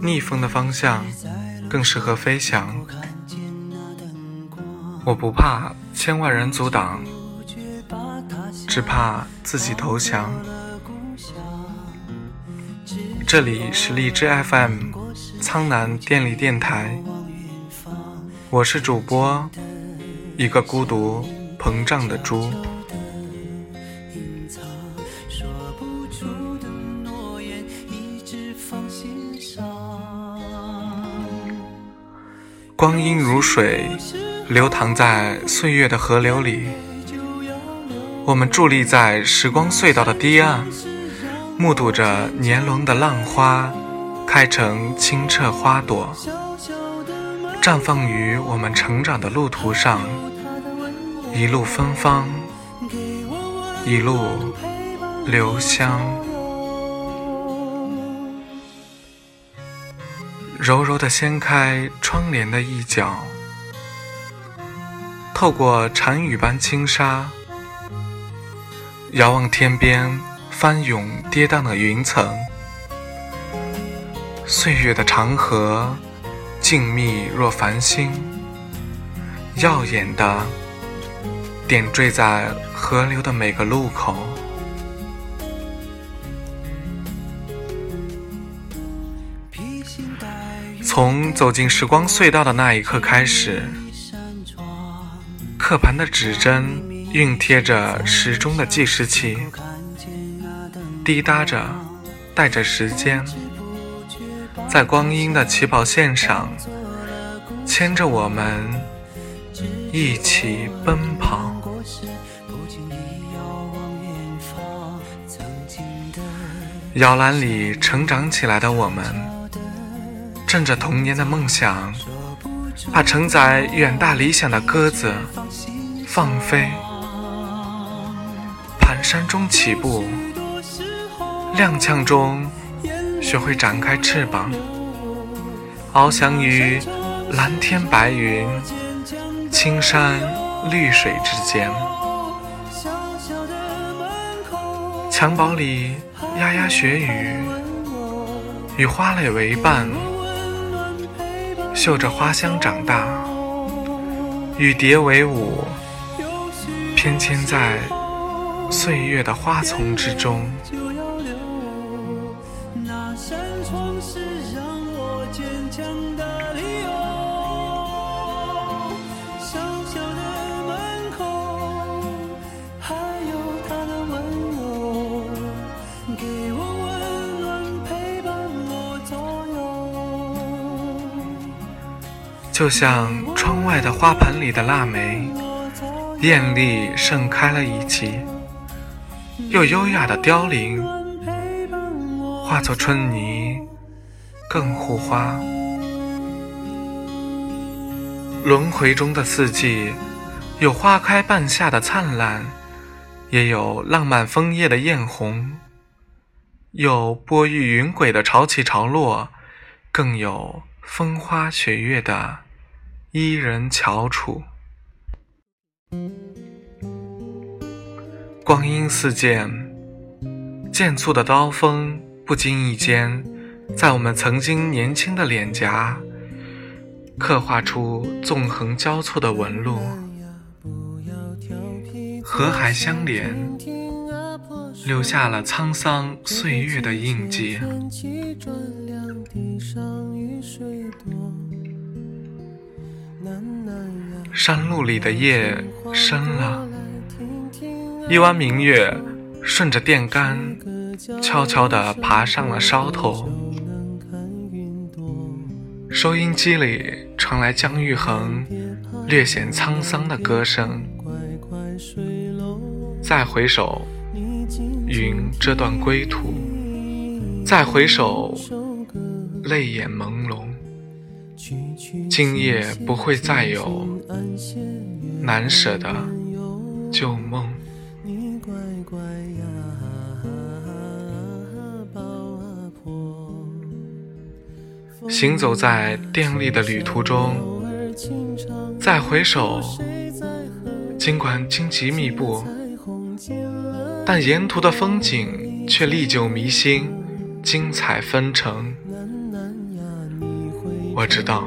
逆风的方向更适合飞翔。我不怕千万人阻挡，只怕自己投降。这里是荔枝 FM 苍南电力电台，我是主播，一个孤独膨胀的猪。说不出光阴如水，流淌在岁月的河流里。我们伫立在时光隧道的堤岸，目睹着年轮的浪花开成清澈花朵，绽放于我们成长的路途上。一路芬芳，一路留香。柔柔地掀开窗帘的一角，透过禅雨般轻纱，遥望天边翻涌跌宕的云层。岁月的长河，静谧若繁星，耀眼的点缀在河流的每个路口。从走进时光隧道的那一刻开始，刻盘的指针熨贴着时钟的计时器，滴答着，带着时间，在光阴的起跑线上，牵着我们一起奔跑。摇篮里成长起来的我们。趁着童年的梦想，把承载远大理想的鸽子放飞，蹒跚中起步，踉跄中学会展开翅膀，翱翔于蓝天白云、青山绿水之间。襁褓里牙牙学语，与花蕾为伴。嗅着花香长大，与蝶为伍，翩跹在岁月的花丛之中。就像窗外的花盆里的腊梅，艳丽盛开了一季，又优雅的凋零，化作春泥更护花。轮回中的四季，有花开半夏的灿烂，也有浪漫枫叶的艳红，有波玉云诡的潮起潮落，更有风花雪月的。伊人翘楚，光阴似箭，剑簇的刀锋不经意间，在我们曾经年轻的脸颊刻画出纵横交错的纹路。河海相连，留下了沧桑岁月的印记。山路里的夜深了，一弯明月顺着电杆悄悄地爬上了梢头。收音机里传来姜育恒略显沧桑的歌声。再回首，云遮断归途；再回首，泪眼朦胧。今夜不会再有难舍的旧梦。行走在电力的旅途中，再回首，尽管荆棘密布，但沿途的风景却历久弥新，精彩纷呈。我知道，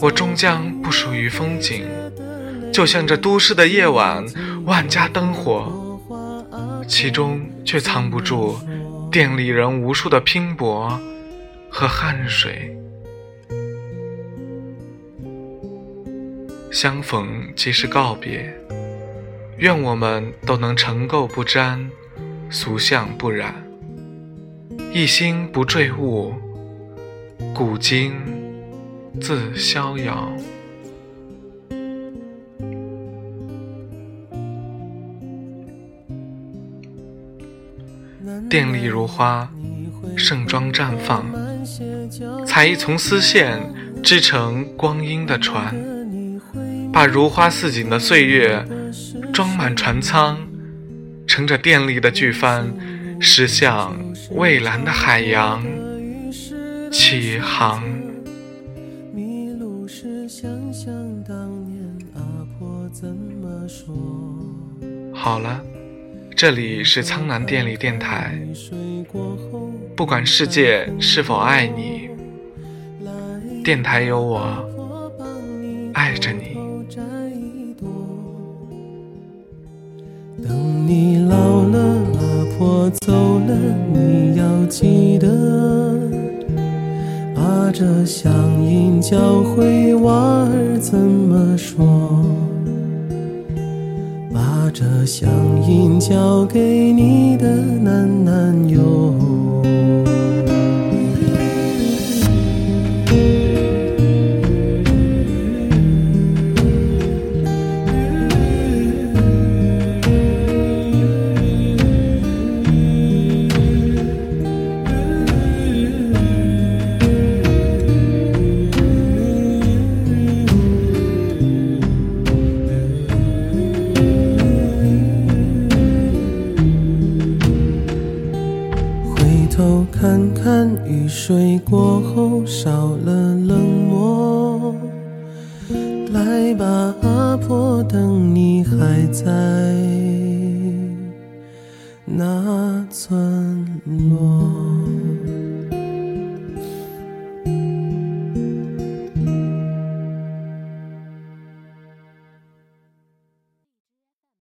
我终将不属于风景，就像这都市的夜晚，万家灯火，其中却藏不住店里人无数的拼搏和汗水。相逢即是告别，愿我们都能尘垢不沾，俗相不染，一心不坠物，古今自逍遥。电力如花，盛装绽放，采一丛丝线，织成光阴的船。把如花似锦的岁月装满船舱，乘着电力的巨帆，驶向蔚蓝的海洋，起航。好了，这里是苍南电力电台。不管世界是否爱你，电台有我，爱着你。等你老了，阿婆走了，你要记得，把这乡音教会娃儿怎么说，把这乡音交给你的男男友。看雨水过后少了冷漠，来吧，阿婆，等你还在那村落。